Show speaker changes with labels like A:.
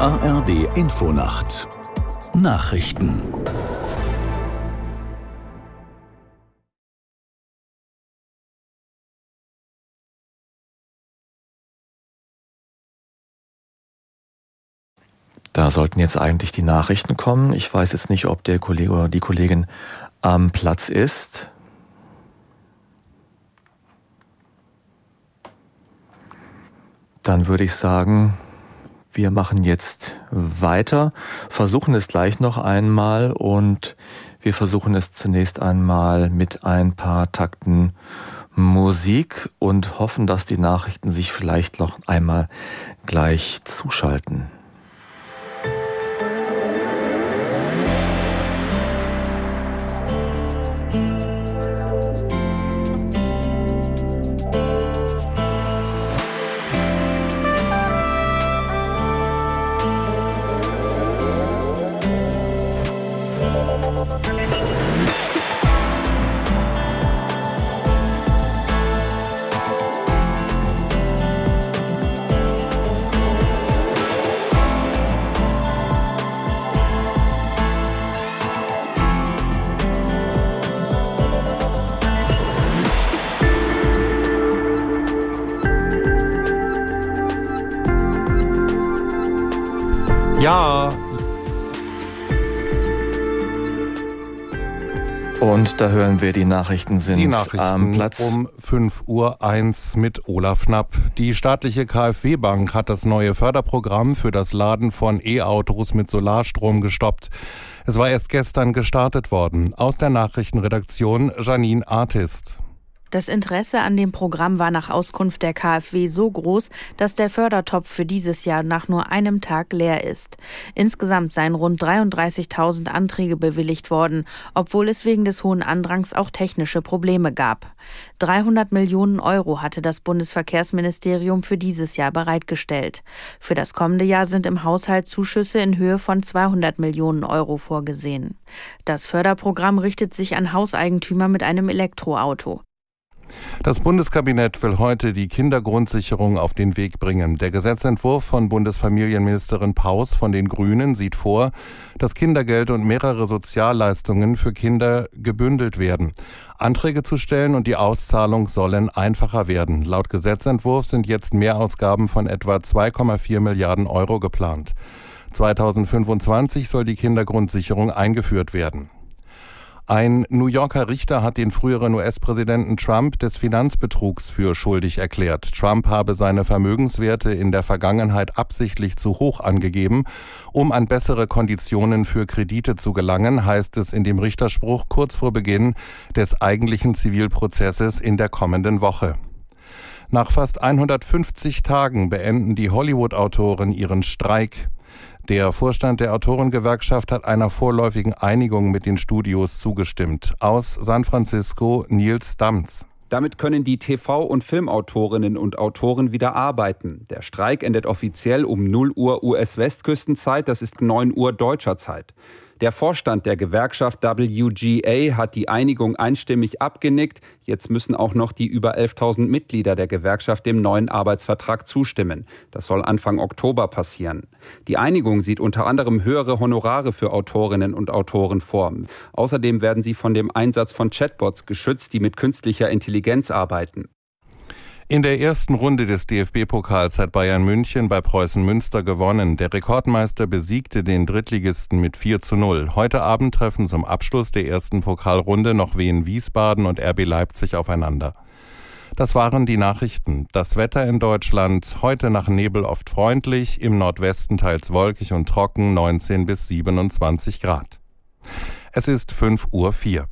A: ARD Infonacht Nachrichten
B: Da sollten jetzt eigentlich die Nachrichten kommen. Ich weiß jetzt nicht, ob der Kollege oder die Kollegin am Platz ist. Dann würde ich sagen, wir machen jetzt weiter, versuchen es gleich noch einmal und wir versuchen es zunächst einmal mit ein paar Takten Musik und hoffen, dass die Nachrichten sich vielleicht noch einmal gleich zuschalten.
C: Ja.
B: Und da hören wir, die Nachrichten sind
C: die Nachrichten
B: am Platz.
C: Um 5 Uhr 1 mit Olaf Knapp. Die staatliche KfW Bank hat das neue Förderprogramm für das Laden von E-Autos mit Solarstrom gestoppt. Es war erst gestern gestartet worden. Aus der Nachrichtenredaktion Janine Artist.
D: Das Interesse an dem Programm war nach Auskunft der KfW so groß, dass der Fördertopf für dieses Jahr nach nur einem Tag leer ist. Insgesamt seien rund 33.000 Anträge bewilligt worden, obwohl es wegen des hohen Andrangs auch technische Probleme gab. 300 Millionen Euro hatte das Bundesverkehrsministerium für dieses Jahr bereitgestellt. Für das kommende Jahr sind im Haushalt Zuschüsse in Höhe von 200 Millionen Euro vorgesehen. Das Förderprogramm richtet sich an Hauseigentümer mit einem Elektroauto.
C: Das Bundeskabinett will heute die Kindergrundsicherung auf den Weg bringen. Der Gesetzentwurf von Bundesfamilienministerin Paus von den Grünen sieht vor, dass Kindergeld und mehrere Sozialleistungen für Kinder gebündelt werden. Anträge zu stellen und die Auszahlung sollen einfacher werden. Laut Gesetzentwurf sind jetzt Mehrausgaben von etwa 2,4 Milliarden Euro geplant. 2025 soll die Kindergrundsicherung eingeführt werden. Ein New Yorker Richter hat den früheren US-Präsidenten Trump des Finanzbetrugs für schuldig erklärt. Trump habe seine Vermögenswerte in der Vergangenheit absichtlich zu hoch angegeben, um an bessere Konditionen für Kredite zu gelangen, heißt es in dem Richterspruch kurz vor Beginn des eigentlichen Zivilprozesses in der kommenden Woche. Nach fast 150 Tagen beenden die Hollywood-Autoren ihren Streik. Der Vorstand der Autorengewerkschaft hat einer vorläufigen Einigung mit den Studios zugestimmt. Aus San Francisco Nils Damz.
E: Damit können die TV- und Filmautorinnen und Autoren wieder arbeiten. Der Streik endet offiziell um 0 Uhr US-Westküstenzeit, das ist 9 Uhr deutscher Zeit. Der Vorstand der Gewerkschaft WGA hat die Einigung einstimmig abgenickt. Jetzt müssen auch noch die über 11.000 Mitglieder der Gewerkschaft dem neuen Arbeitsvertrag zustimmen. Das soll Anfang Oktober passieren. Die Einigung sieht unter anderem höhere Honorare für Autorinnen und Autoren vor. Außerdem werden sie von dem Einsatz von Chatbots geschützt, die mit künstlicher Intelligenz arbeiten.
C: In der ersten Runde des DFB-Pokals hat Bayern München bei Preußen Münster gewonnen. Der Rekordmeister besiegte den Drittligisten mit 4 zu 0. Heute Abend treffen zum Abschluss der ersten Pokalrunde noch Wien Wiesbaden und RB Leipzig aufeinander. Das waren die Nachrichten. Das Wetter in Deutschland heute nach Nebel oft freundlich, im Nordwesten teils wolkig und trocken 19 bis 27 Grad. Es ist 5 Uhr 4.